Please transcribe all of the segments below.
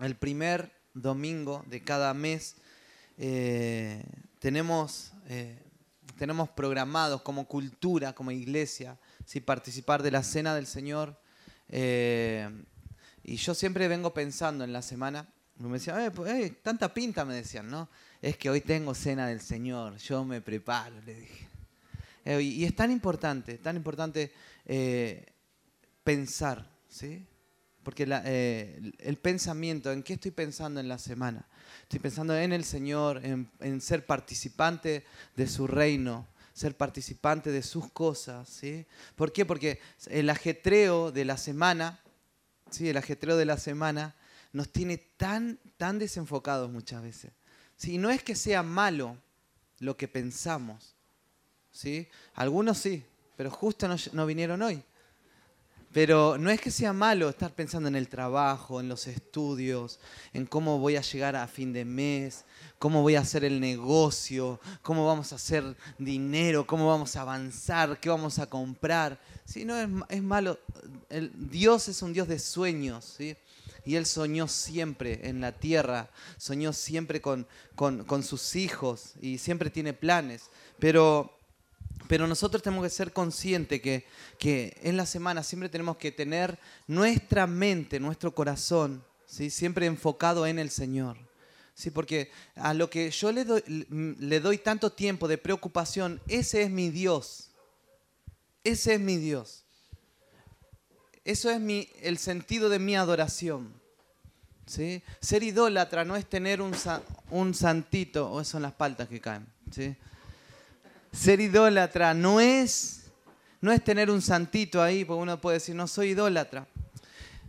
el primer domingo de cada mes eh, tenemos, eh, tenemos programados como cultura, como iglesia, ¿sí? participar de la cena del Señor. Eh, y yo siempre vengo pensando en la semana, me decían, pues, tanta pinta me decían, ¿no? Es que hoy tengo cena del Señor, yo me preparo, le dije. Y es tan importante, tan importante pensar, ¿sí? Porque el pensamiento, ¿en qué estoy pensando en la semana? Estoy pensando en el Señor, en, ser participante de su reino, ser participante de sus cosas. ¿sí? ¿Por qué? Porque el ajetreo de la semana, ¿sí? el ajetreo de la semana nos tiene tan, tan desenfocados muchas veces. ¿sí? no es que sea malo lo que pensamos. ¿sí? Algunos sí, pero justo no vinieron hoy. Pero no es que sea malo estar pensando en el trabajo, en los estudios, en cómo voy a llegar a fin de mes, cómo voy a hacer el negocio, cómo vamos a hacer dinero, cómo vamos a avanzar, qué vamos a comprar. Sí, no es, malo. Dios es un Dios de sueños. Y Él soñó siempre en la tierra, soñó siempre con, con, con sus hijos y siempre tiene planes. Pero pero nosotros tenemos que ser conscientes que, que en la semana siempre tenemos que tener nuestra mente, nuestro corazón, ¿sí? siempre enfocado en el Señor. ¿sí? Porque a lo que yo le doy, tanto tiempo de preocupación, ese es mi Dios. Ese es mi Dios. Eso es mi, el sentido de mi adoración. ¿sí? Ser idólatra no es tener un, un santito, o son las paltas que caen. ¿sí? Ser idólatra no es, no es tener un santito ahí, porque uno puede decir, no soy idólatra.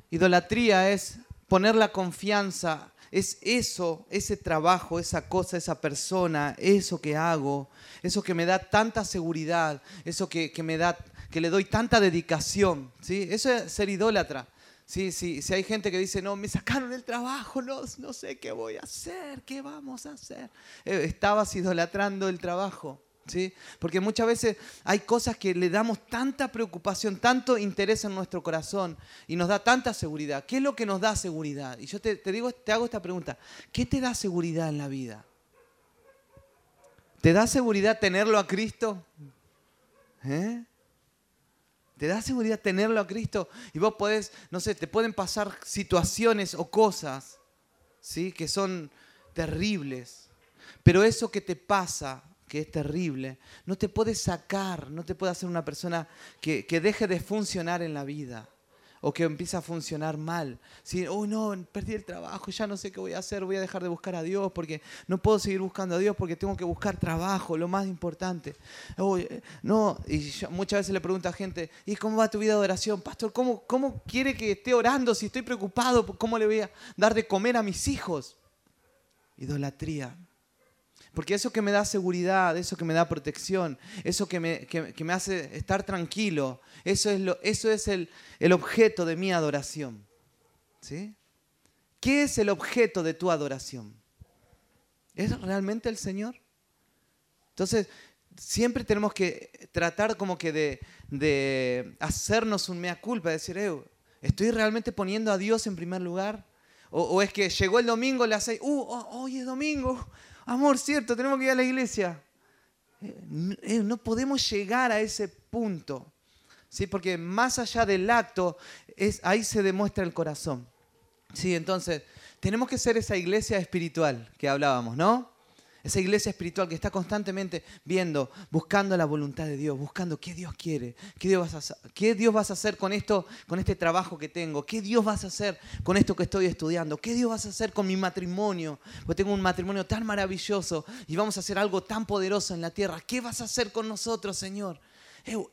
Idolatría es poner la confianza, es eso, ese trabajo, esa cosa, esa persona, eso que hago, eso que me da tanta seguridad, eso que, me da, que le doy tanta dedicación. ¿sí? Eso es ser idólatra. Sí, sí, si hay gente que dice, no, me sacaron el trabajo, no, no sé qué voy a hacer, qué vamos a hacer. Eh, estabas idolatrando el trabajo. Porque muchas veces hay cosas que le damos tanta preocupación, tanto interés en nuestro corazón y nos da tanta seguridad. ¿Qué es lo que nos da seguridad? Y yo te, digo, te hago esta pregunta. ¿Qué te da seguridad en la vida? ¿Te da seguridad tenerlo a Cristo? ¿Eh? ¿Te da seguridad tenerlo a Cristo? Y vos podés, no sé, te pueden pasar situaciones o cosas, ¿sí? Que son terribles. Pero eso que te pasa que es terrible, no te puede sacar, no te puede hacer una persona que, deje de funcionar en la vida o que empiece a funcionar mal. Si, oh no, perdí el trabajo, ya no sé qué voy a hacer, voy a dejar de buscar a Dios porque no puedo seguir buscando a Dios porque tengo que buscar trabajo, lo más importante. no, y muchas veces le pregunto a gente, ¿y cómo va tu vida de oración? Pastor, ¿cómo, ¿cómo quiere que esté orando si estoy preocupado? ¿Cómo le voy a dar de comer a mis hijos? Idolatría. Porque eso que me da seguridad, eso que me da protección, eso que me, me hace estar tranquilo, eso es, lo, eso es el, el, objeto de mi adoración. ¿Sí? ¿Qué es el objeto de tu adoración? ¿Es realmente el Señor? Entonces, siempre tenemos que tratar como que de, de hacernos un mea culpa, de decir, ¿estoy realmente poniendo a Dios en primer lugar? O, es que llegó el domingo, le hace, uh, oh, hoy es domingo, amor, cierto, tenemos que ir a la iglesia. Eh, eh, no podemos llegar a ese punto, ¿sí? porque más allá del acto, es, ahí se demuestra el corazón. ¿sí? Entonces, tenemos que ser esa iglesia espiritual que hablábamos, ¿no? Esa iglesia espiritual que está constantemente viendo, buscando la voluntad de Dios, buscando qué Dios quiere, qué Dios vas a qué Dios vas a hacer con esto, con este trabajo que tengo, qué Dios vas a hacer con esto que estoy estudiando, qué Dios vas a hacer con mi matrimonio, porque tengo un matrimonio tan maravilloso y vamos a hacer algo tan poderoso en la tierra. ¿Qué vas a hacer con nosotros, Señor?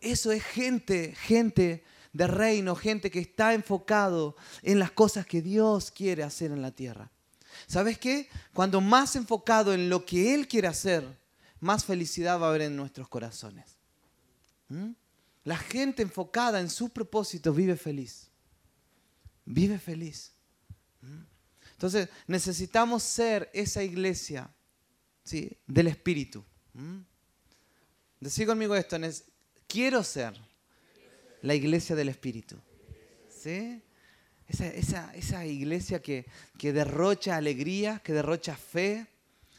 Eso es gente, gente de reino, gente que está enfocado en las cosas que Dios quiere hacer en la tierra. ¿Sabes qué? Cuando más enfocado en lo que Él quiere hacer, más felicidad va a haber en nuestros corazones. ¿Mm? La gente enfocada en sus propósitos vive feliz. Vive feliz. ¿Mm? Entonces necesitamos ser esa iglesia ¿sí? del Espíritu. ¿Mm? Conmigo esto, quiero ser la iglesia del Espíritu. ¿Sí? Esa, esa, iglesia que, que, derrocha alegría, que derrocha fe,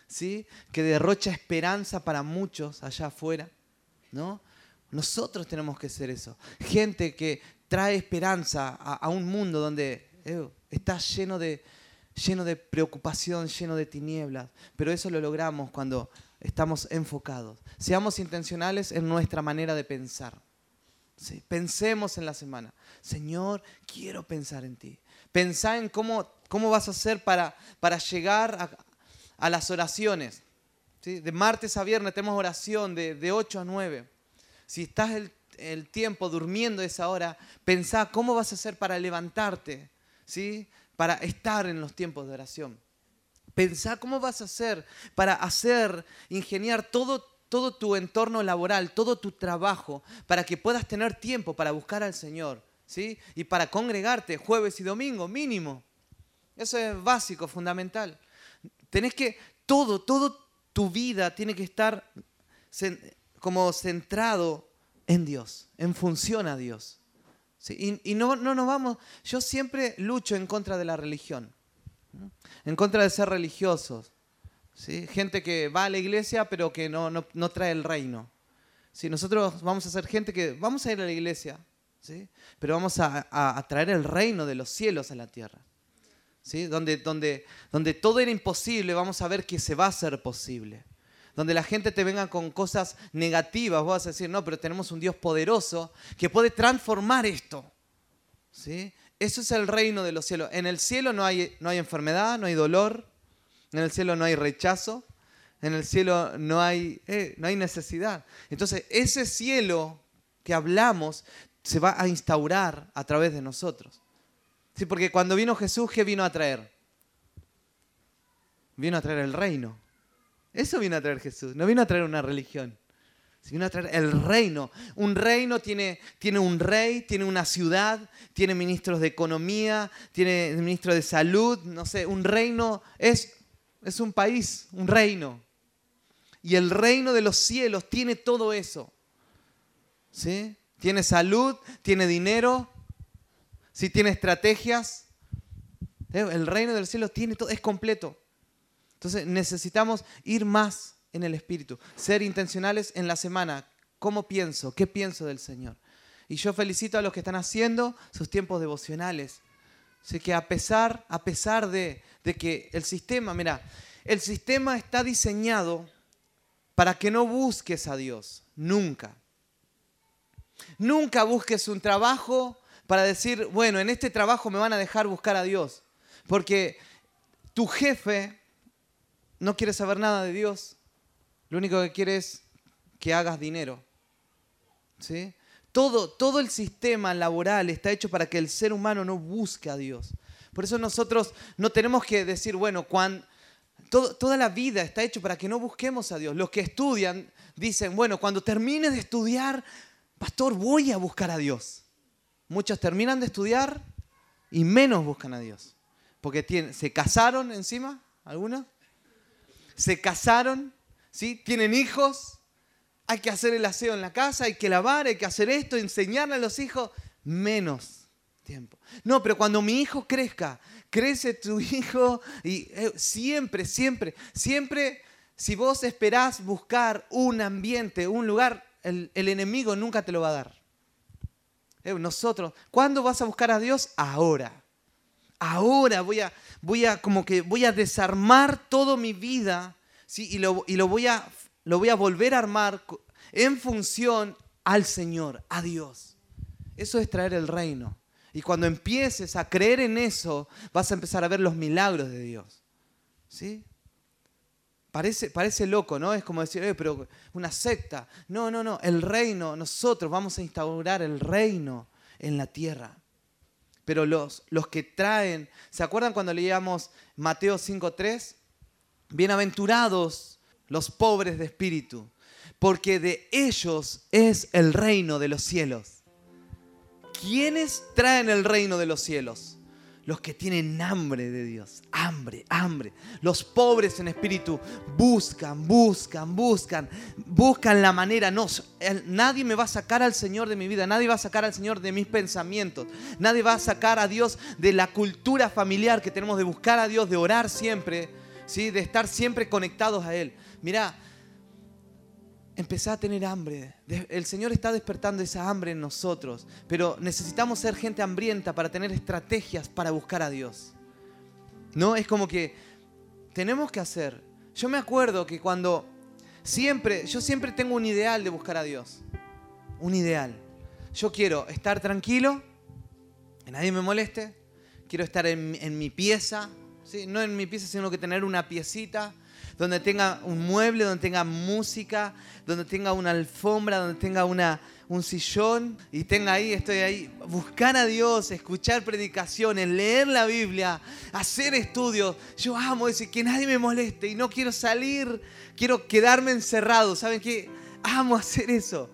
¿sí? que derrocha esperanza para muchos allá afuera. ¿no? Nosotros tenemos que ser eso. Gente que trae esperanza a, un mundo donde eh, está lleno de, lleno de preocupación, lleno de tinieblas. Pero eso lo logramos cuando estamos enfocados. Seamos intencionales en nuestra manera de pensar. Pensemos en la semana. Señor, quiero pensar en ti. Pensá en cómo, cómo vas a hacer para, para llegar a, las oraciones. De martes a viernes tenemos oración de, de 8 a 9. Si estás el, el, tiempo durmiendo esa hora, pensá cómo vas a hacer para levantarte, ¿sí? para estar en los tiempos de oración. Pensá cómo vas a hacer para hacer, ingeniar todo todo tu entorno laboral, todo tu trabajo, para que puedas tener tiempo para buscar al Señor, ¿sí? Y para congregarte jueves y domingo, mínimo. Eso es básico, fundamental. Tenés que, todo, todo tu vida tiene que estar como centrado en Dios, en función a Dios. Y, no, no nos vamos, yo siempre lucho en contra de la religión, en contra de ser religiosos. Gente que va a la iglesia pero que no, no, trae el reino. ¿sí? Nosotros vamos a ser gente que vamos a ir a la iglesia, ¿sí? pero vamos a, traer el reino de los cielos a la tierra. ¿sí? Donde, donde, donde todo era imposible, vamos a ver que se va a hacer posible. Donde la gente te venga con cosas negativas, vos vas a decir, no, pero tenemos un Dios poderoso que puede transformar esto. ¿sí? Eso es el reino de los cielos. En el cielo no hay, no hay enfermedad, no hay dolor, en el cielo no hay rechazo, en el cielo no hay, eh, no hay necesidad. Entonces, ese cielo que hablamos se va a instaurar a través de nosotros. Sí, porque cuando vino Jesús, ¿qué vino a traer? Vino a traer el reino. Eso vino a traer Jesús, no vino a traer una religión. Vino a traer el reino. Un reino tiene, tiene un rey, tiene una ciudad, tiene ministros de economía, tiene ministros de salud, no sé, un reino es es un país, un reino. Y el reino de los cielos tiene todo eso. ¿Sí? Tiene salud, tiene dinero, ¿sí? tiene estrategias. ¿Eh? El reino del cielo tiene todo, es completo. Entonces necesitamos ir más en el espíritu, ser intencionales en la semana. ¿Cómo pienso? ¿Qué pienso del Señor? Y yo felicito a los que están haciendo sus tiempos devocionales. Sé que a pesar, a pesar de, de que el sistema, mira, el sistema está diseñado para que no busques a Dios, nunca. Nunca busques un trabajo para decir, bueno, en este trabajo me van a dejar buscar a Dios, porque tu jefe no quiere saber nada de Dios, lo único que quiere es que hagas dinero. ¿Sí? Todo, todo el sistema laboral está hecho para que el ser humano no busque a Dios. Por eso nosotros no tenemos que decir, bueno, cuando, toda la vida está hecho para que no busquemos a Dios. Los que estudian dicen, bueno, cuando termine de estudiar, pastor, voy a buscar a Dios. Muchos terminan de estudiar y menos buscan a Dios. Porque se casaron encima, algunos. Se casaron, ¿sí? tienen hijos, hay que hacer el aseo en la casa, hay que lavar, hay que hacer esto, enseñarle a los hijos, menos tiempo. No, pero cuando mi hijo crezca, crece tu hijo y eh, siempre, siempre, siempre, si vos esperás buscar un ambiente, un lugar, el, enemigo nunca te lo va a dar. Eh, nosotros, ¿cuándo vas a buscar a Dios? Ahora. Ahora voy a, voy a, como que voy a desarmar toda mi vida ¿sí? y, lo, y lo, voy a, lo voy a volver a armar en función al Señor, a Dios. Eso es traer el reino. Y cuando empieces a creer en eso, vas a empezar a ver los milagros de Dios. ¿Sí? Parece, parece loco, ¿no? Es como decir, eh, pero una secta. No, no, no. El reino, nosotros vamos a instaurar el reino en la tierra. Pero los, los que traen, ¿se acuerdan cuando leíamos Mateo 5.3? Bienaventurados los pobres de espíritu, porque de ellos es el reino de los cielos. ¿Quiénes traen el reino de los cielos? los que tienen hambre de Dios. Hambre, hambre. Los pobres en espíritu buscan, buscan, buscan, buscan la manera. No, nadie me va a sacar al Señor de mi vida, nadie va a sacar al Señor de mis pensamientos, nadie va a sacar a Dios de la cultura familiar que tenemos de buscar a Dios, de orar siempre, ¿sí? de estar siempre conectados a Él. Mira, empezá a tener hambre. El Señor está despertando esa hambre en nosotros, pero necesitamos ser gente hambrienta para tener estrategias para buscar a Dios. ¿No? Es como que tenemos que hacer. Yo me acuerdo que cuando siempre, yo siempre tengo un ideal de buscar a Dios. Un ideal. Yo quiero estar tranquilo, que nadie me moleste. Quiero estar en, mi pieza, ¿sí? no en mi pieza, sino que tener una piecita donde tenga un mueble, donde tenga música, donde tenga una alfombra, donde tenga una, un sillón y tenga ahí, estoy ahí, buscar a Dios, escuchar predicaciones, leer la Biblia, hacer estudios. Yo amo decir que nadie me moleste y no quiero salir, quiero quedarme encerrado. ¿Saben qué? Amo hacer eso.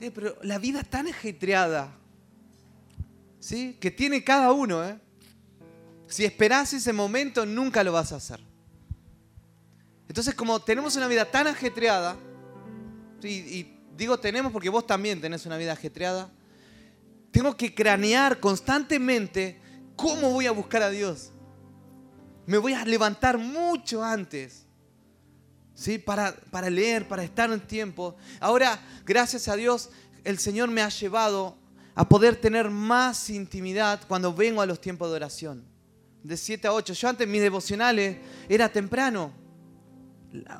Eh, pero la vida es tan ajetreada, ¿sí? Que tiene cada uno, ¿eh? Si esperás ese momento, nunca lo vas a hacer. Entonces, como tenemos una vida tan ajetreada, y, digo tenemos porque vos también tenés una vida ajetreada, tengo que cranear constantemente cómo voy a buscar a Dios. Me voy a levantar mucho antes. ¿Sí? Para, para leer, para estar en tiempo. Ahora, gracias a Dios, el Señor me ha llevado a poder tener más intimidad cuando vengo a los tiempos de oración. De 7 a 8. Yo antes mis devocionales era temprano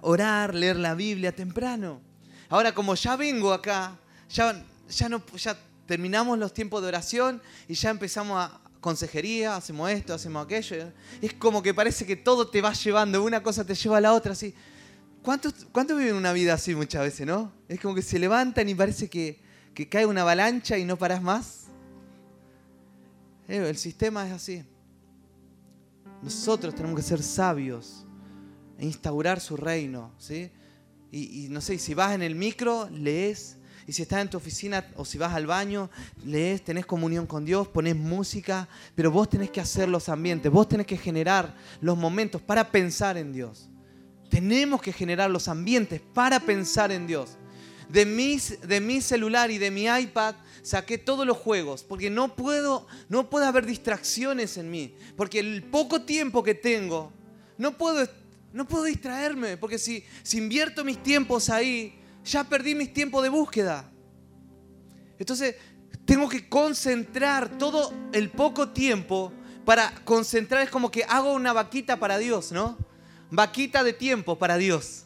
orar, leer la Biblia temprano. Ahora como ya vengo acá, ya, ya, no, ya terminamos los tiempos de oración y ya empezamos a consejería, hacemos esto, hacemos aquello. Es como que parece que todo te va llevando, una cosa te lleva a la otra, así. ¿Cuántos, ¿Cuántos viven una vida así muchas veces, no? Es como que se levantan y parece que, que cae una avalancha y no paras más. Eh, el sistema es así. Nosotros tenemos que ser sabios instaurar su reino. ¿sí? Y, no sé, si vas en el micro, lees. Y si estás en tu oficina o si vas al baño, lees, tenés comunión con Dios, pones música, pero vos tenés que hacer los ambientes, vos tenés que generar los momentos para pensar en Dios. Tenemos que generar los ambientes para pensar en Dios. De, mis, de mi celular y de mi iPad saqué todos los juegos, porque no puedo, no puede haber distracciones en mí, porque el poco tiempo que tengo, no puedo no puedo distraerme, porque si, si invierto mis tiempos ahí, ya perdí mis tiempos de búsqueda. Entonces, tengo que concentrar todo el poco tiempo para concentrar. Es como que hago una vaquita para Dios, ¿no? Vaquita de tiempo para Dios.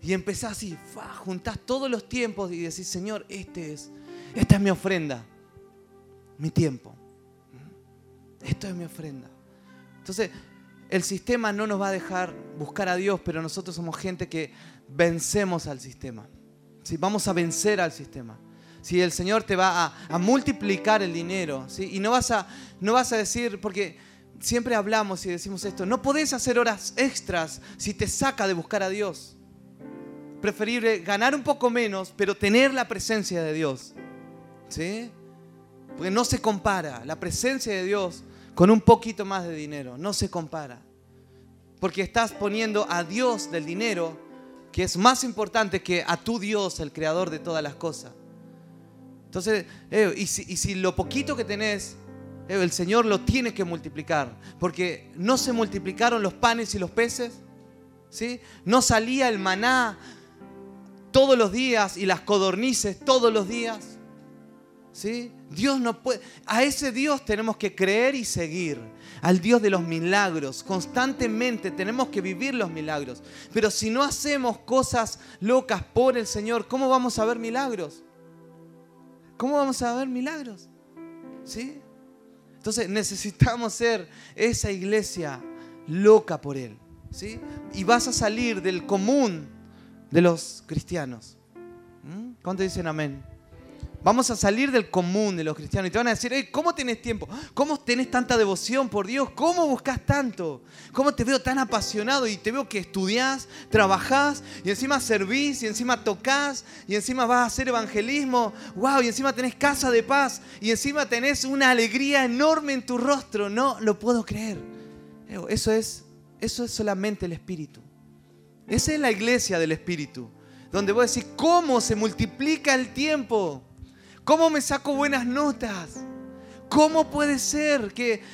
Y empezás así, juntás todos los tiempos y decís, Señor, este es, esta es mi ofrenda, mi tiempo. Esto es mi ofrenda. Entonces, el sistema no nos va a dejar buscar a Dios, pero nosotros somos gente que vencemos al sistema. ¿sí? Vamos a vencer al sistema. Si el Señor te va a, multiplicar el dinero, ¿sí? y no vas, a, no vas a decir, porque siempre hablamos y decimos esto, no podés hacer horas extras si te saca de buscar a Dios. Preferible ganar un poco menos, pero tener la presencia de Dios. ¿Sí? Porque no se compara. La presencia de Dios con un poquito más de dinero. No se compara. Porque estás poniendo a Dios del dinero, que es más importante que a tu Dios, el creador de todas las cosas. Entonces, eh, y, si, lo poquito que tenés, el Señor lo tiene que multiplicar. Porque no se multiplicaron los panes y los peces. ¿sí? No salía el maná todos los días y las codornices todos los días. Dios no puede. A ese Dios tenemos que creer y seguir. Al Dios de los milagros. Constantemente tenemos que vivir los milagros. Pero si no hacemos cosas locas por el Señor, ¿cómo vamos a ver milagros? ¿Cómo vamos a ver milagros? ¿Sí? Entonces necesitamos ser esa iglesia loca por Él. ¿sí? Y vas a salir del común de los cristianos. ¿Mm? ¿Cuánto dicen amén? Vamos a salir del común de los cristianos y te van a decir, ¿cómo tenés tiempo? ¿Cómo tenés tanta devoción por Dios? ¿Cómo buscas tanto? ¿Cómo te veo tan apasionado y te veo que estudiás, trabajás y encima servís y encima tocas y encima vas a hacer evangelismo? ¡Wow! Y encima tenés casa de paz y encima tenés una alegría enorme en tu rostro. No lo puedo creer. Eso es, eso es solamente el Espíritu. Esa es la iglesia del Espíritu, donde vos decís, ¿cómo se multiplica el tiempo? ¿Cómo me saco buenas notas? ¿Cómo puede ser que,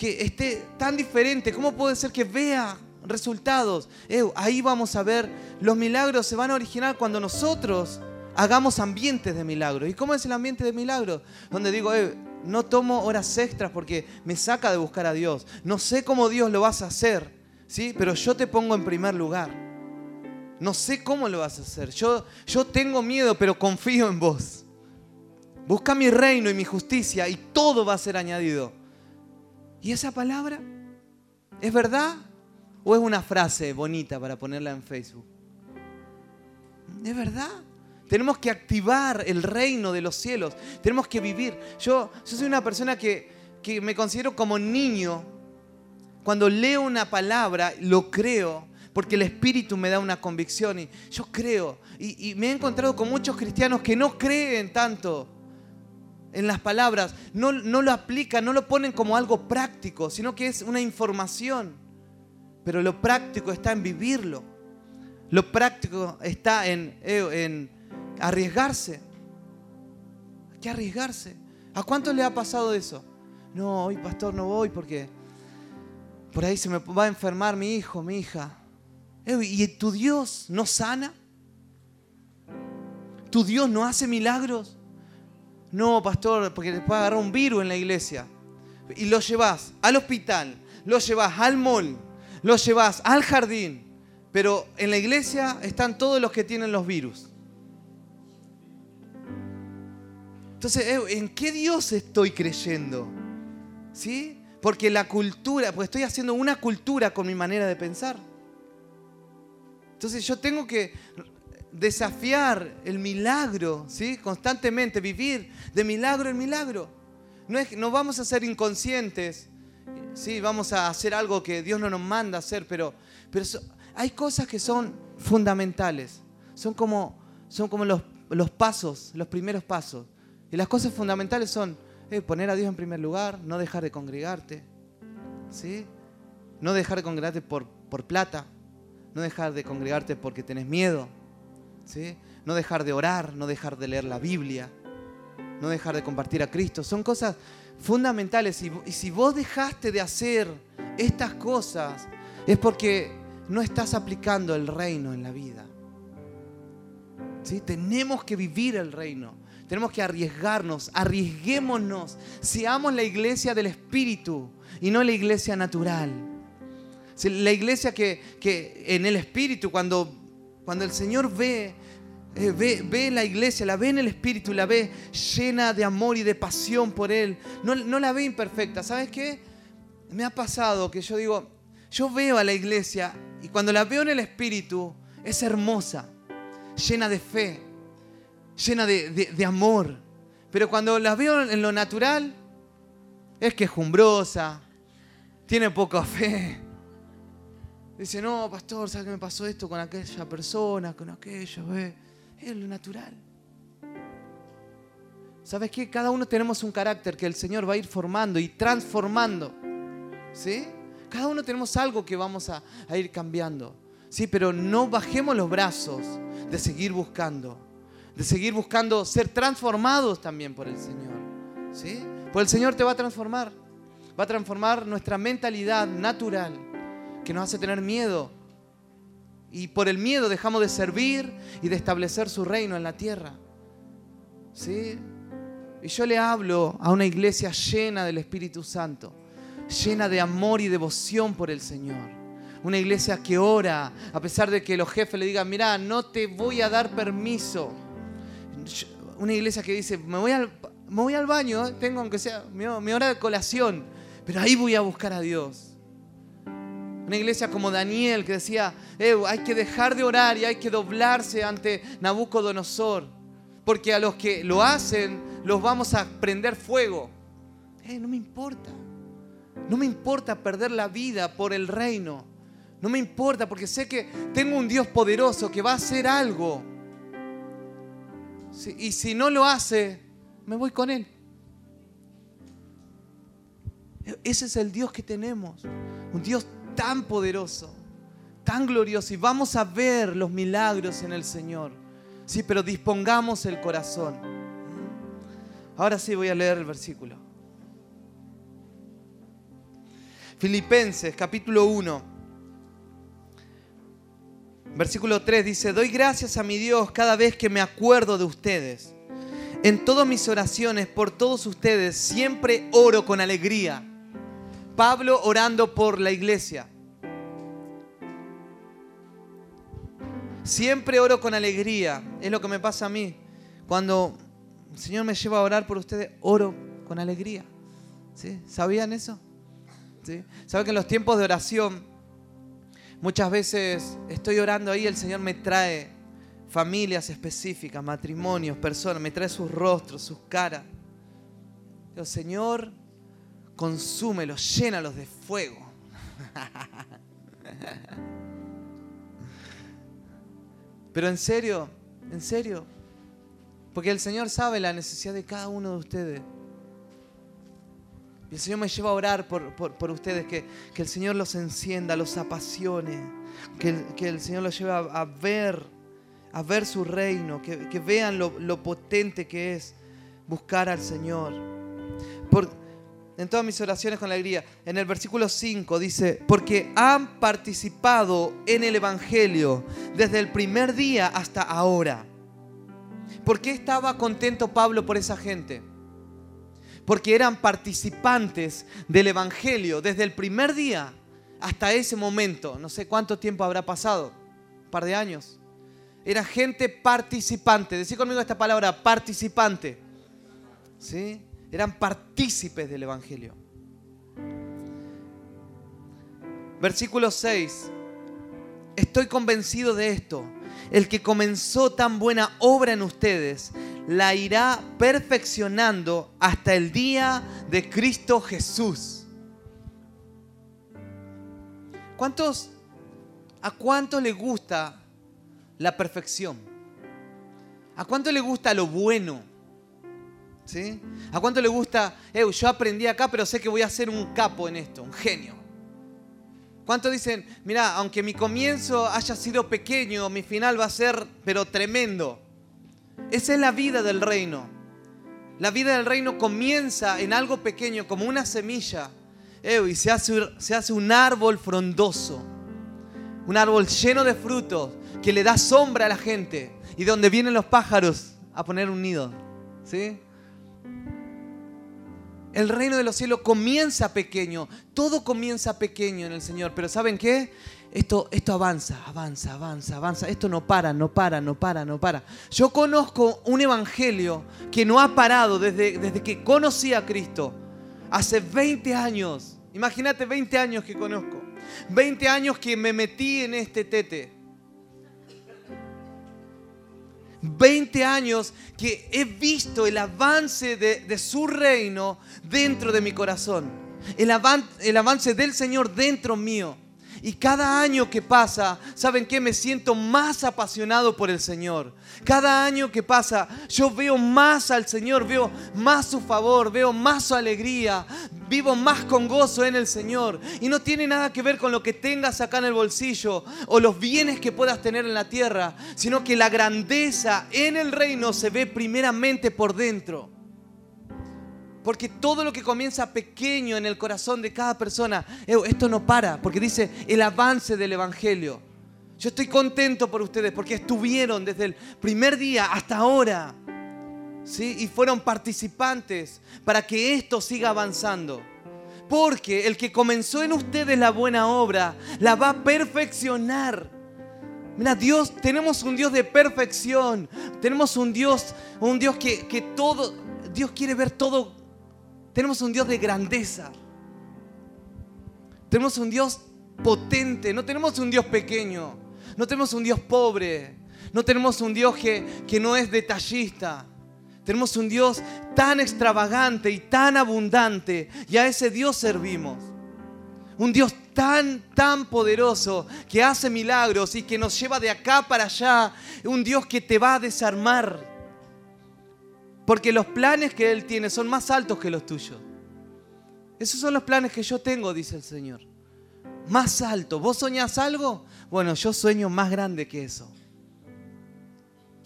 esté tan diferente? ¿Cómo puede ser que vea resultados? ahí vamos a ver, los milagros se van a originar cuando nosotros hagamos ambientes de milagros. ¿Y cómo es el ambiente de milagros? Donde digo, no tomo horas extras porque me saca de buscar a Dios. No sé cómo Dios lo vas a hacer, ¿sí? pero yo te pongo en primer lugar. No sé cómo lo vas a hacer. Yo tengo miedo, pero confío en vos. Busca mi reino y mi justicia y todo va a ser añadido. ¿Y esa palabra es verdad o es una frase bonita para ponerla en Facebook? ¿Es verdad? Tenemos que activar el reino de los cielos. Tenemos que vivir. Yo, soy una persona que, me considero como niño. Cuando leo una palabra, lo creo porque el Espíritu me da una convicción y yo creo. Y me he encontrado con muchos cristianos que no creen tanto en las palabras, no, lo aplican, no lo ponen como algo práctico, sino que es una información. Pero lo práctico está en vivirlo. Lo práctico está en, eh, en arriesgarse. Hay que arriesgarse. ¿A cuántos le ha pasado eso? No, hoy pastor no voy porque por ahí se me va a enfermar mi hijo, mi hija. Eh, ¿Y tu Dios no sana? ¿Tu Dios no hace milagros? No, pastor, porque te puede agarrar un virus en la iglesia. Y lo llevas al hospital, lo llevas al mall, lo llevas al jardín. Pero en la iglesia están todos los que tienen los virus. Entonces, eh, ¿en qué Dios estoy creyendo? ¿Sí? Porque la cultura, pues estoy haciendo una cultura con mi manera de pensar. Entonces yo tengo que desafiar el milagro, ¿sí? Constantemente vivir de milagro en milagro. No, es, no vamos a ser inconscientes, ¿sí? Vamos a hacer algo que Dios no nos manda hacer, pero, pero hay cosas que son fundamentales. Son como, son como los, los pasos, los primeros pasos. Y las cosas fundamentales son eh, poner a Dios en primer lugar, no dejar de congregarte, ¿sí? No dejar de congregarte por, por plata, no dejar de congregarte porque tenés miedo, no dejar de orar, no dejar de leer la Biblia, no dejar de compartir a Cristo. Son cosas fundamentales. Y, si vos dejaste de hacer estas cosas, es porque no estás aplicando el reino en la vida. Tenemos que vivir el reino. Tenemos que arriesgarnos, arriesguémonos, seamos la iglesia del Espíritu y no la iglesia natural. La iglesia que, en el Espíritu, cuando el Señor ve, eh, ve, ve, la iglesia, la ve en el Espíritu, la ve llena de amor y de pasión por Él, no, la ve imperfecta. ¿Sabes qué? Me ha pasado que yo digo, yo veo a la iglesia y cuando la veo en el Espíritu es hermosa, llena de fe, llena de, amor. Pero cuando la veo en lo natural, es quejumbrosa, tiene poca fe, Dice, no, pastor, ¿sabes qué me pasó esto con aquella persona, con aquello? Es lo natural. ¿Sabes qué? Cada uno tenemos un carácter que el Señor va a ir formando y transformando. ¿Sí? Cada uno tenemos algo que vamos a, ir cambiando. Sí, pero no bajemos los brazos de seguir buscando. De seguir buscando ser transformados también por el Señor. ¿Sí? Pues el Señor te va a transformar. Va a transformar nuestra mentalidad natural que nos hace tener miedo. Y por el miedo dejamos de servir y de establecer su reino en la tierra. ¿Sí? Y yo le hablo a una iglesia llena del Espíritu Santo, llena de amor y devoción por el Señor. Una iglesia que ora, a pesar de que los jefes le digan, mira, no te voy a dar permiso. Una iglesia que dice, me voy al, me voy al baño, tengo aunque sea mi, mi hora de colación, pero ahí voy a buscar a Dios. Una iglesia como Daniel que decía, hay que dejar de orar y hay que doblarse ante Nabucodonosor. porque a los que lo hacen los vamos a prender fuego. Eh, no me importa. No me importa perder la vida por el reino. No me importa porque sé que tengo un Dios poderoso que va a hacer algo. y si no lo hace, me voy con Él. Ese es el Dios que tenemos. Un Dios tan poderoso, tan glorioso. Y vamos a ver los milagros en el Señor. Sí, pero dispongamos el corazón. Ahora sí voy a leer el versículo. Filipenses capítulo 1. Versículo 3 dice, doy gracias a mi Dios cada vez que me acuerdo de ustedes. En todas mis oraciones por todos ustedes siempre oro con alegría. Pablo orando por la iglesia. Siempre oro con alegría. Es lo que me pasa a mí. Cuando el Señor me lleva a orar por ustedes, oro con alegría. ¿Sí? ¿Sabían eso? ¿Sí? ¿Saben que en los tiempos de oración, muchas veces estoy orando ahí, el Señor me trae familias específicas, matrimonios, personas, me trae sus rostros, sus caras. Digo, Señor, consúmelos, llénalos de fuego. Pero en serio, en serio. Porque el Señor sabe la necesidad de cada uno de ustedes. Y el Señor me lleva a orar por, ustedes, que, el Señor los encienda, los apasione, que el, Señor los lleve a, ver, a ver su reino, que, vean lo, potente que es buscar al Señor. Por, en todas mis oraciones con alegría. En el versículo 5 dice, porque han participado en el Evangelio desde el primer día hasta ahora. ¿Por qué estaba contento Pablo por esa gente? Porque eran participantes del Evangelio desde el primer día hasta ese momento. No sé cuánto tiempo habrá pasado, un par de años. Era gente participante. Decí conmigo esta palabra, participante. ¿Sí? Eran partícipes del Evangelio. Versículo 6. Estoy convencido de esto. El que comenzó tan buena obra en ustedes, la irá perfeccionando hasta el día de Cristo Jesús. ¿Cuántos, ¿A cuánto le gusta la perfección? ¿A cuánto le gusta lo bueno? ¿A cuánto le gusta, yo aprendí acá, pero sé que voy a ser un capo en esto, un genio? ¿Cuántos dicen, mira, aunque mi comienzo haya sido pequeño, mi final va a ser, pero tremendo? Esa es la vida del reino. La vida del reino comienza en algo pequeño, como una semilla, y se hace, se hace un árbol frondoso, un árbol lleno de frutos, que le da sombra a la gente, y donde vienen los pájaros a poner un nido. ¿Sí? El reino de los cielos comienza pequeño, todo comienza pequeño en el Señor, pero ¿saben qué? Esto, esto avanza, avanza, avanza, avanza. Esto no para, no para, no para, no para. Yo conozco un evangelio que no ha parado desde, desde que conocí a Cristo. Hace 20 años. Imagínate 20 años que conozco. 20 años que me metí en este tete. 20 años que he visto el avance de, su reino dentro de mi corazón. El, el avance del Señor dentro mío. Y cada año que pasa, ¿saben qué? Me siento más apasionado por el Señor. Cada año que pasa, yo veo más al Señor, veo más su favor, veo más su alegría, vivo más con gozo en el Señor. Y no tiene nada que ver con lo que tengas acá en el bolsillo o los bienes que puedas tener en la tierra, sino que la grandeza en el reino se ve primeramente por dentro. Porque todo lo que comienza pequeño en el corazón de cada persona, esto no para, porque dice el avance del Evangelio. Yo estoy contento por ustedes porque estuvieron desde el primer día hasta ahora. ¿sí? Y fueron participantes para que esto siga avanzando. Porque el que comenzó en ustedes la buena obra, la va a perfeccionar. Mira, Dios, tenemos un Dios de perfección. Tenemos un Dios, un Dios que, que todo, Dios quiere ver todo. Tenemos un Dios de grandeza. Tenemos un Dios potente, no tenemos un Dios pequeño. No tenemos un Dios pobre. No tenemos un Dios que, que no es detallista. Tenemos un Dios tan extravagante y tan abundante. Y a ese Dios servimos. Un Dios tan, tan poderoso que hace milagros y que nos lleva de acá para allá. Un Dios que te va a desarmar. Porque los planes que Él tiene son más altos que los tuyos. Esos son los planes que yo tengo, dice el Señor. Más alto. ¿Vos soñás algo? Bueno, yo sueño más grande que eso.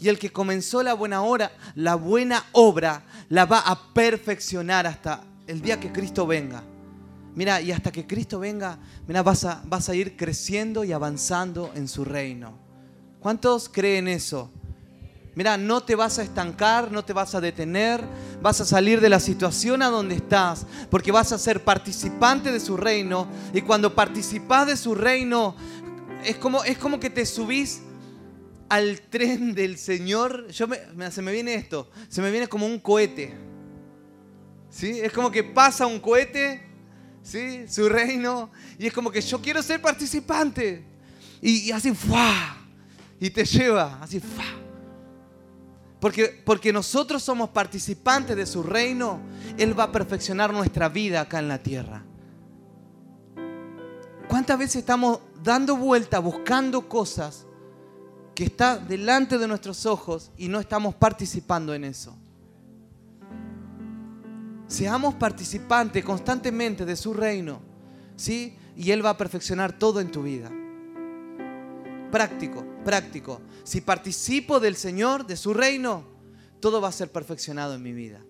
Y el que comenzó la buena hora, la buena obra, la va a perfeccionar hasta el día que Cristo venga. Mira, y hasta que Cristo venga, mira, vas a, vas a ir creciendo y avanzando en su reino. ¿Cuántos creen eso? Mira, no te vas a estancar, no te vas a detener, vas a salir de la situación a donde estás, porque vas a ser participante de su reino. Y cuando participas de su reino, es como, es como que te subís al tren del Señor, yo me, se me viene esto, se me viene como un cohete. ¿Sí? Es como que pasa un cohete, ¿sí? Su reino, y es como que yo quiero ser participante. Y, así, ¡fua! Y te lleva, así, ¡fua! Porque, porque nosotros somos participantes de su reino, Él va a perfeccionar nuestra vida acá en la tierra. ¿Cuántas veces estamos dando vuelta, buscando cosas que está delante de nuestros ojos y no estamos participando en eso. Seamos participantes constantemente de su reino, ¿sí? Y Él va a perfeccionar todo en tu vida. Práctico, práctico. Si participo del Señor, de su reino, todo va a ser perfeccionado en mi vida.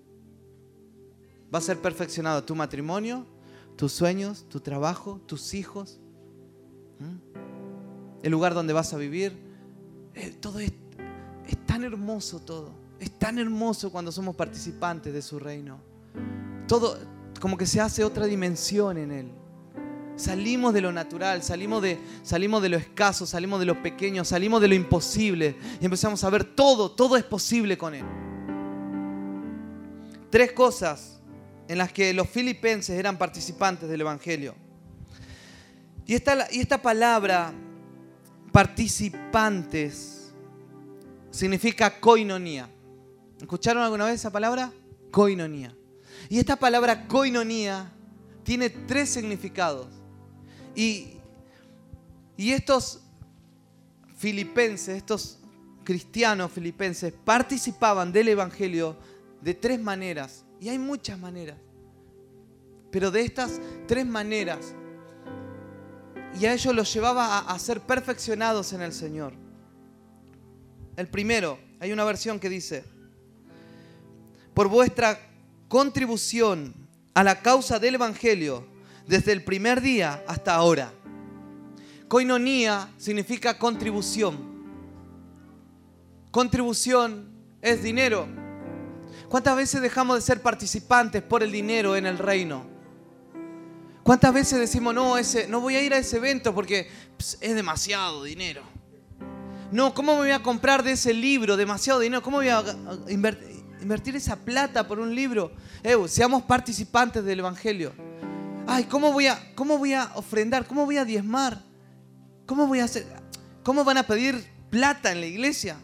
Va a ser perfeccionado tu matrimonio, tus sueños, tu trabajo, tus hijos, el lugar donde vas a vivir, eh, todo es, tan hermoso todo. Es tan hermoso cuando somos participantes de su reino. Todo como que se hace otra dimensión en él. Salimos de lo natural, salimos de, salimos de lo escaso, salimos de lo pequeño, salimos de lo imposible y empezamos a ver todo, todo es posible con Él. Tres cosas en las que los filipenses eran participantes del Evangelio. Y esta, y esta palabra participantes significa koinonía. ¿Escucharon alguna vez esa palabra? Koinonía. Y esta palabra koinonía tiene tres significados. Y, y estos filipenses, estos cristianos filipenses, participaban del Evangelio de tres maneras. Y hay muchas maneras. Pero de estas tres maneras y a ellos los llevaba a, ser perfeccionados en el Señor. El primero, hay una versión que dice, por vuestra contribución a la causa del Evangelio desde el primer día hasta ahora. Coinonía significa contribución. Contribución es dinero. ¿Cuántas veces dejamos de ser participantes por el dinero en el reino? ¿Cuántas veces decimos, no, ese, no voy a ir a ese evento porque es demasiado dinero? No, ¿cómo me voy a comprar de ese libro demasiado dinero? ¿Cómo voy a invertir, esa plata por un libro? seamos participantes del Evangelio. Ay, ¿cómo voy, a, ¿cómo voy a ofrendar? ¿Cómo voy a diezmar? ¿Cómo voy a hacer? ¿Cómo van a pedir plata en la iglesia?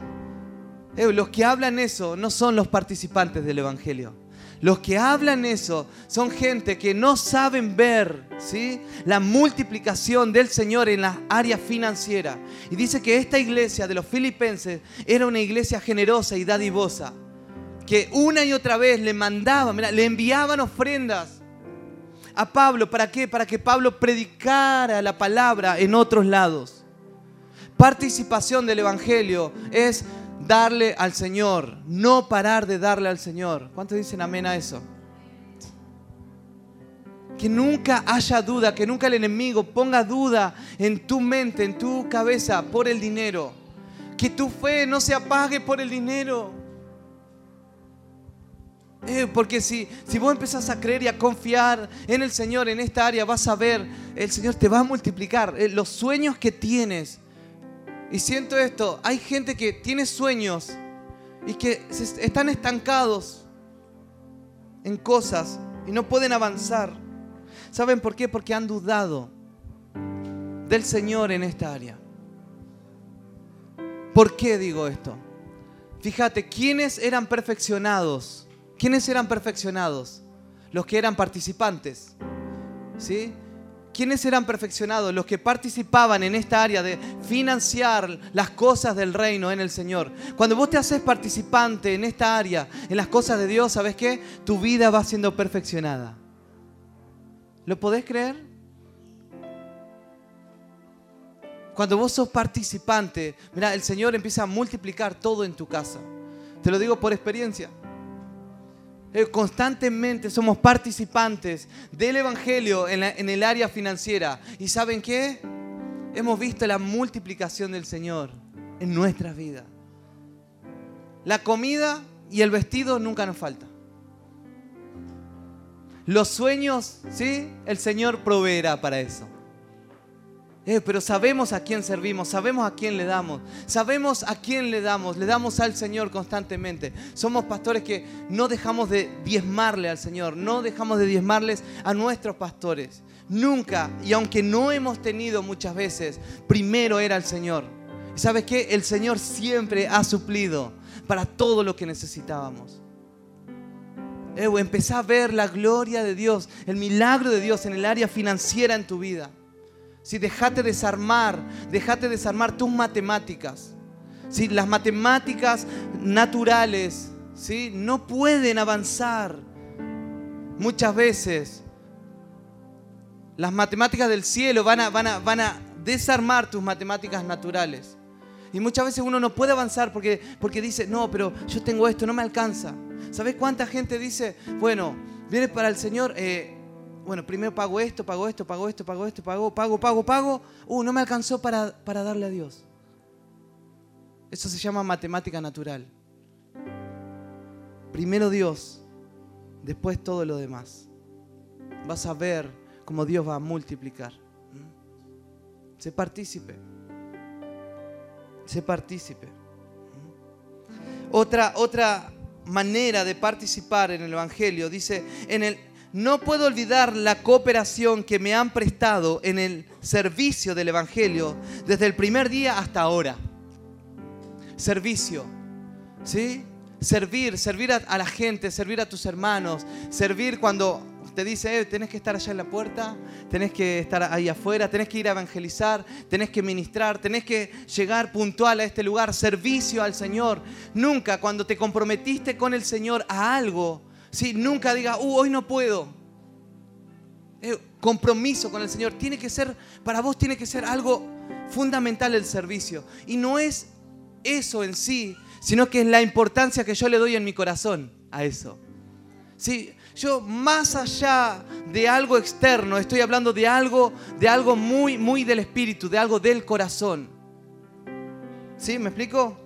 los que hablan eso no son los participantes del Evangelio. Los que hablan eso son gente que no saben ver ¿sí? la multiplicación del Señor en la área financiera. Y dice que esta iglesia de los filipenses era una iglesia generosa y dadivosa. Que una y otra vez le mandaban, le enviaban ofrendas a Pablo. ¿Para qué? Para que Pablo predicara la palabra en otros lados. Participación del Evangelio es darle al Señor, no parar de darle al Señor. ¿Cuántos dicen amén a eso? Que nunca haya duda, que nunca el enemigo ponga duda en tu mente, en tu cabeza por el dinero. Que tu fe no se apague por el dinero. Eh, porque si, si vos empezás a creer y a confiar en el Señor en esta área, vas a ver, el Señor te va a multiplicar. Eh, los sueños que tienes, y siento esto, hay gente que tiene sueños y que están estancados en cosas y no pueden avanzar. ¿Saben por qué? Porque han dudado del Señor en esta área. ¿Por qué digo esto? Fíjate, ¿quiénes eran perfeccionados? ¿Quiénes eran perfeccionados? Los que eran participantes. ¿Sí? ¿Quiénes eran perfeccionados? Los que participaban en esta área de financiar las cosas del reino en el Señor. Cuando vos te haces participante en esta área, en las cosas de Dios, ¿sabes qué? Tu vida va siendo perfeccionada. ¿Lo podés creer? Cuando vos sos participante, mira, el Señor empieza a multiplicar todo en tu casa. Te lo digo por experiencia. Eh, constantemente somos participantes del Evangelio en, el área financiera. ¿Y saben qué? Hemos visto la multiplicación del Señor en nuestras vidas. La comida y el vestido nunca nos falta. Los sueños, ¿sí? El Señor proveerá para eso. Eh, pero sabemos a quién servimos, sabemos a quién le damos, sabemos a quién le damos, le damos al Señor constantemente. Somos pastores que no dejamos de diezmarle al Señor, no dejamos de diezmarles a nuestros pastores. Nunca, y aunque no hemos tenido muchas veces, primero era el Señor. ¿Y sabes qué? El Señor siempre ha suplido para todo lo que necesitábamos. Eh, a ver la gloria de Dios, el milagro de Dios en el área financiera en tu vida. Si dejate desarmar, dejate desarmar tus matemáticas. Si las matemáticas naturales, ¿sí? no pueden avanzar. Muchas veces las matemáticas del cielo van a, desarmar tus matemáticas naturales. Y muchas veces uno no puede avanzar porque, porque dice, no, pero yo tengo esto, no me alcanza. ¿Sabes cuánta gente dice, bueno, viene para el Señor, eh, bueno, primero pago esto, pago esto, pago esto, pago esto, pago, pago, pago, pago. Uh, no me alcanzó para, para darle a Dios. Eso se llama matemática natural. Primero Dios, después todo lo demás. Vas a ver cómo Dios va a multiplicar. ¿Mm? Sé partícipe. Sé partícipe. ¿Mm? Otra, otra manera de participar en el Evangelio dice, en el, no puedo olvidar la cooperación que me han prestado en el servicio del Evangelio desde el primer día hasta ahora. Servicio, ¿sí? Servir, servir a, la gente, servir a tus hermanos, servir cuando te dice, eh, tenés que estar allá en la puerta, tenés que estar ahí afuera, tenés que ir a evangelizar, tenés que ministrar, tenés que llegar puntual a este lugar, servicio al Señor. Nunca cuando te comprometiste con el Señor a algo, Nunca diga, uh, hoy no puedo. Compromiso con el Señor. Tiene que ser, para vos tiene que ser algo fundamental el servicio. Y no es eso en sí, sino que es la importancia que yo le doy en mi corazón a eso. Sí, yo más allá de algo externo, estoy hablando de algo, de algo muy, muy del espíritu, de algo del corazón. ¿Sí? ¿Me explico?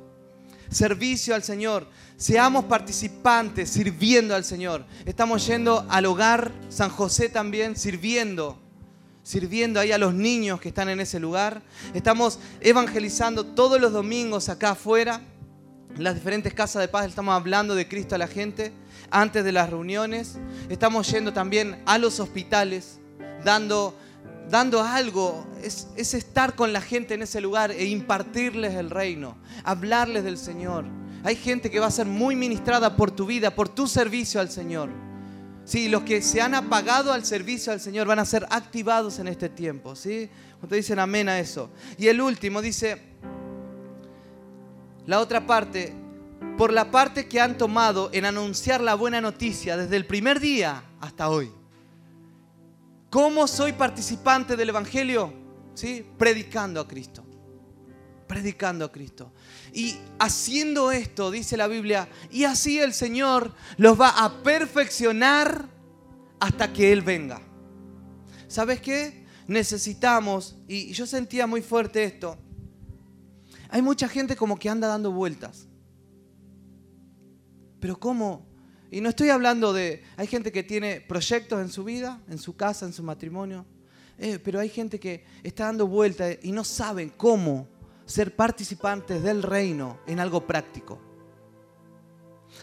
Servicio al Señor. Seamos participantes sirviendo al Señor. Estamos yendo al hogar San José también sirviendo. Sirviendo ahí a los niños que están en ese lugar. Estamos evangelizando todos los domingos acá afuera. En las diferentes casas de paz estamos hablando de Cristo a la gente antes de las reuniones. Estamos yendo también a los hospitales, dando, dando algo. Es, es estar con la gente en ese lugar e impartirles el reino, hablarles del Señor. Hay gente que va a ser muy ministrada por tu vida, por tu servicio al Señor. Sí, los que se han apagado al servicio al Señor van a ser activados en este tiempo. ¿sí? Cuando dicen amén a eso. Y el último dice, la otra parte, por la parte que han tomado en anunciar la buena noticia desde el primer día hasta hoy. ¿Cómo soy participante del Evangelio? ¿Sí? Predicando a Cristo. Predicando a Cristo. Y haciendo esto, dice la Biblia, y así el Señor los va a perfeccionar hasta que Él venga. ¿Sabes qué? Necesitamos, y yo sentía muy fuerte esto, hay mucha gente como que anda dando vueltas. Pero ¿cómo? Y no estoy hablando de, hay gente que tiene proyectos en su vida, en su casa, en su matrimonio, eh, pero hay gente que está dando vueltas y no saben cómo ser participantes del reino en algo práctico.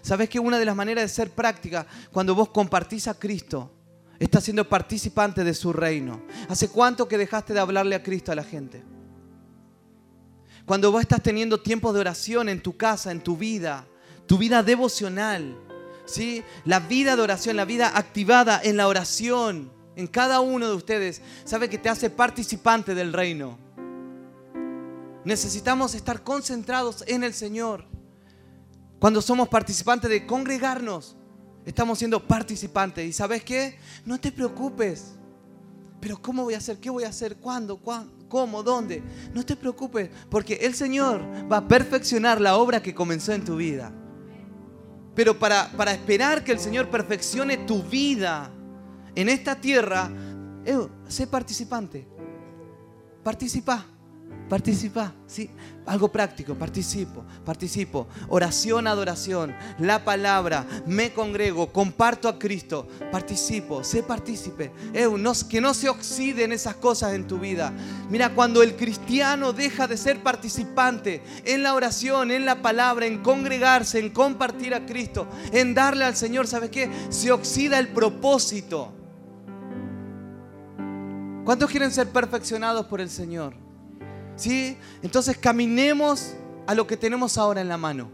¿Sabes que una de las maneras de ser práctica cuando vos compartís a Cristo, estás siendo participante de su reino? ¿Hace cuánto que dejaste de hablarle a Cristo a la gente? cuando vos estás teniendo tiempos de oración en tu casa, en tu vida, tu vida devocional, ¿sí? La vida de oración, la vida activada en la oración, en cada uno de ustedes, sabe que te hace participante del reino. Necesitamos estar concentrados en el Señor. Cuando somos participantes de congregarnos, estamos siendo participantes. ¿Y sabes qué? No te preocupes. Pero ¿cómo voy a hacer? ¿Qué voy a hacer? ¿Cuándo? ¿Cuándo? ¿Cómo? ¿Dónde? No te preocupes, porque el Señor va a perfeccionar la obra que comenzó en tu vida. Pero para, para esperar que el Señor perfeccione tu vida en esta tierra, eh, sé participante. Participa. Participa, ¿sí? Algo práctico, participo, participo. Oración, adoración, la palabra, me congrego, comparto a Cristo, participo, sé partícipe. que no se oxiden esas cosas en tu vida. Mira, cuando el cristiano deja de ser participante en la oración, en la palabra, en congregarse, en compartir a Cristo, en darle al Señor, ¿sabes qué? Se oxida el propósito. ¿Cuántos quieren ser perfeccionados por el Señor? ¿Sí? Entonces caminemos a lo que tenemos ahora en la mano.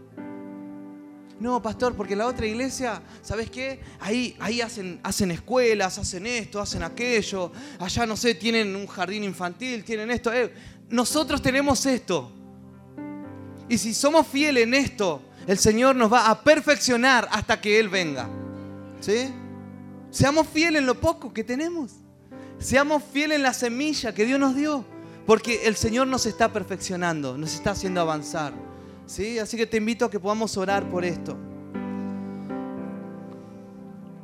No, pastor, porque la otra iglesia, ¿sabes qué? Ahí, ahí hacen, escuelas, hacen esto, hacen aquello. Allá, no sé, tienen un jardín infantil, tienen esto. Eh, nosotros tenemos esto. Y si somos fieles en esto, el Señor nos va a perfeccionar hasta que Él venga. ¿Sí? Seamos fieles en lo poco que tenemos. Seamos fieles en la semilla que Dios nos dio. Porque el Señor nos está perfeccionando, nos está haciendo avanzar. ¿sí? Así que te invito a que podamos orar por esto.